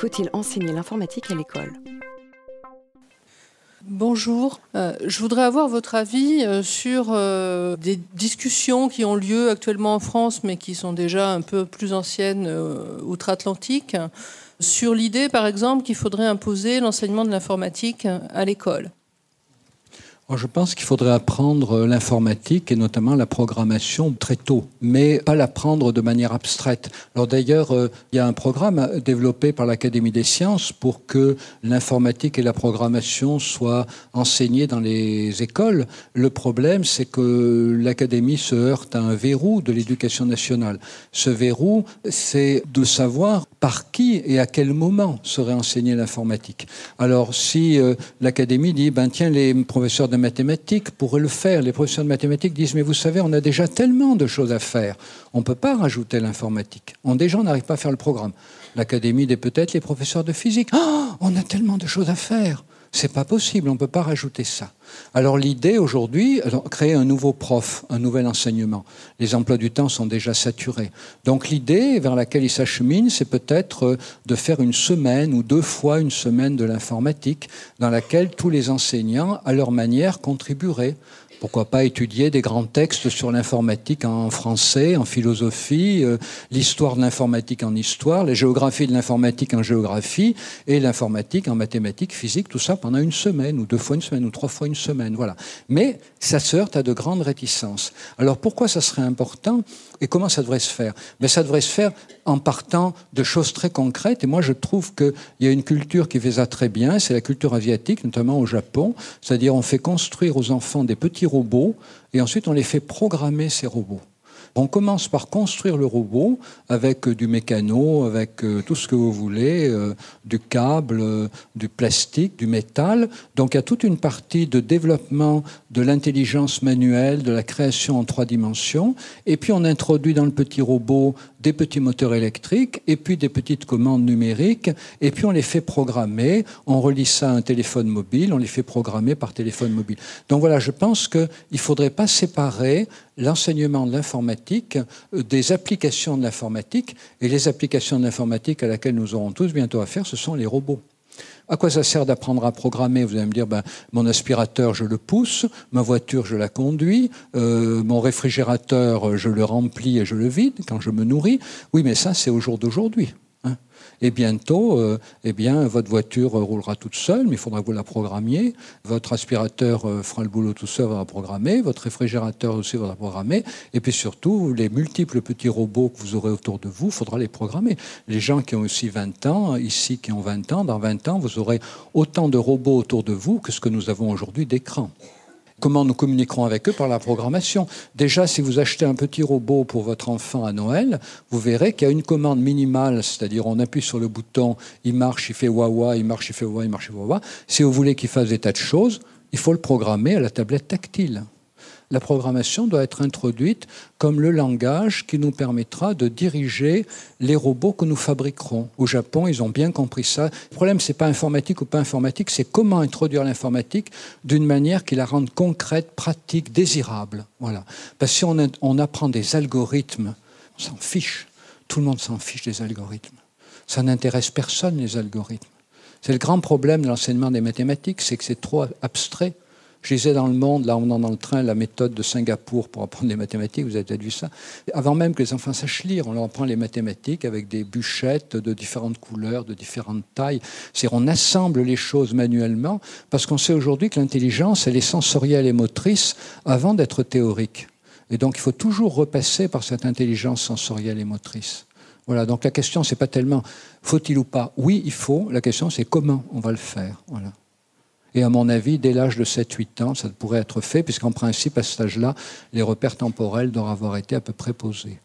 Faut-il enseigner l'informatique à l'école? Bonjour, euh, je voudrais avoir votre avis euh, sur euh, des discussions qui ont lieu actuellement en France, mais qui sont déjà un peu plus anciennes outre-Atlantique, sur l'idée, par exemple, qu'il faudrait imposer l'enseignement de l'informatique à l'école. Je pense qu'il faudrait apprendre l'informatique et notamment la programmation très tôt, mais pas l'apprendre de manière abstraite. Alors d'ailleurs, euh, il y a un programme développé par l'Académie des sciences pour que l'informatique et la programmation soient enseignées dans les écoles. Le problème, c'est que l'Académie se heurte à un verrou de l'éducation nationale. Ce verrou, c'est de savoir par qui et à quel moment serait enseignée l'informatique. Alors si euh, l'Académie dit, ben tiens, les professeurs de mathématiques pourraient le faire. Les professeurs de mathématiques disent, mais vous savez, on a déjà tellement de choses à faire. On ne peut pas rajouter l'informatique. On, déjà, on n'arrive pas à faire le programme. L'Académie des peut-être les professeurs de physique. Oh, on a tellement de choses à faire. C'est pas possible, on ne peut pas rajouter ça. Alors l'idée aujourd'hui, créer un nouveau prof, un nouvel enseignement. Les emplois du temps sont déjà saturés. Donc l'idée vers laquelle il s'achemine, c'est peut-être euh, de faire une semaine ou deux fois une semaine de l'informatique dans laquelle tous les enseignants, à leur manière, contribueraient pourquoi pas étudier des grands textes sur l'informatique en français, en philosophie, euh, l'histoire de l'informatique en histoire, la géographie de l'informatique en géographie, et l'informatique en mathématiques, physique, tout ça pendant une semaine, ou deux fois une semaine, ou trois fois une semaine. Voilà. Mais ça se heurte à de grandes réticences. Alors pourquoi ça serait important et comment ça devrait se faire? Mais ça devrait se faire en partant de choses très concrètes. Et moi, je trouve qu'il y a une culture qui fait ça très bien, c'est la culture asiatique, notamment au Japon. C'est-à-dire, on fait construire aux enfants des petits robots et ensuite on les fait programmer ces robots. On commence par construire le robot avec du mécano, avec euh, tout ce que vous voulez, euh, du câble, euh, du plastique, du métal. Donc il y a toute une partie de développement de l'intelligence manuelle, de la création en trois dimensions. Et puis on introduit dans le petit robot des petits moteurs électriques et puis des petites commandes numériques. Et puis on les fait programmer. On relie ça à un téléphone mobile. On les fait programmer par téléphone mobile. Donc voilà, je pense qu'il ne faudrait pas séparer l'enseignement de l'informatique euh, des applications de l'informatique. Et les applications de l'informatique à laquelle nous aurons tous bientôt affaire, ce sont les robots. À quoi ça sert d'apprendre à programmer? Vous allez me dire, ben, mon aspirateur, je le pousse, ma voiture, je la conduis, euh, mon réfrigérateur, je le remplis et je le vide quand je me nourris. Oui, mais ça, c'est au jour d'aujourd'hui. Et bientôt, euh, eh bien, votre voiture roulera toute seule, mais il faudra que vous la programmiez. Votre aspirateur euh, fera le boulot tout seul, va programmer. Votre réfrigérateur aussi va programmer. Et puis surtout, les multiples petits robots que vous aurez autour de vous, il faudra les programmer. Les gens qui ont aussi 20 ans, ici qui ont 20 ans, dans 20 ans, vous aurez autant de robots autour de vous que ce que nous avons aujourd'hui d'écrans. Comment nous communiquerons avec eux Par la programmation. Déjà, si vous achetez un petit robot pour votre enfant à Noël, vous verrez qu'il y a une commande minimale, c'est-à-dire on appuie sur le bouton, il marche, il fait wawa, il marche, il fait wawa, il marche, il fait. Si vous voulez qu'il fasse des tas de choses, il faut le programmer à la tablette tactile la programmation doit être introduite comme le langage qui nous permettra de diriger les robots que nous fabriquerons. Au Japon, ils ont bien compris ça. Le problème, c'est pas informatique ou pas informatique, c'est comment introduire l'informatique d'une manière qui la rende concrète, pratique, désirable. Voilà. Parce que si on, on apprend des algorithmes, on s'en fiche. Tout le monde s'en fiche des algorithmes. Ça n'intéresse personne, les algorithmes. C'est le grand problème de l'enseignement des mathématiques, c'est que c'est trop abstrait. Je disais dans le monde, là, on est dans le train, la méthode de Singapour pour apprendre les mathématiques, vous avez peut-être vu ça. Avant même que les enfants sachent lire, on leur apprend les mathématiques avec des bûchettes de différentes couleurs, de différentes tailles. C'est on assemble les choses manuellement parce qu'on sait aujourd'hui que l'intelligence, elle est sensorielle et motrice avant d'être théorique. Et donc, il faut toujours repasser par cette intelligence sensorielle et motrice. Voilà, donc la question, c'est pas tellement faut-il ou pas. Oui, il faut. La question, c'est comment on va le faire. Voilà. Et à mon avis, dès l'âge de 7-8 ans, ça pourrait être fait, puisqu'en principe, à cet âge-là, les repères temporels doivent avoir été à peu près posés.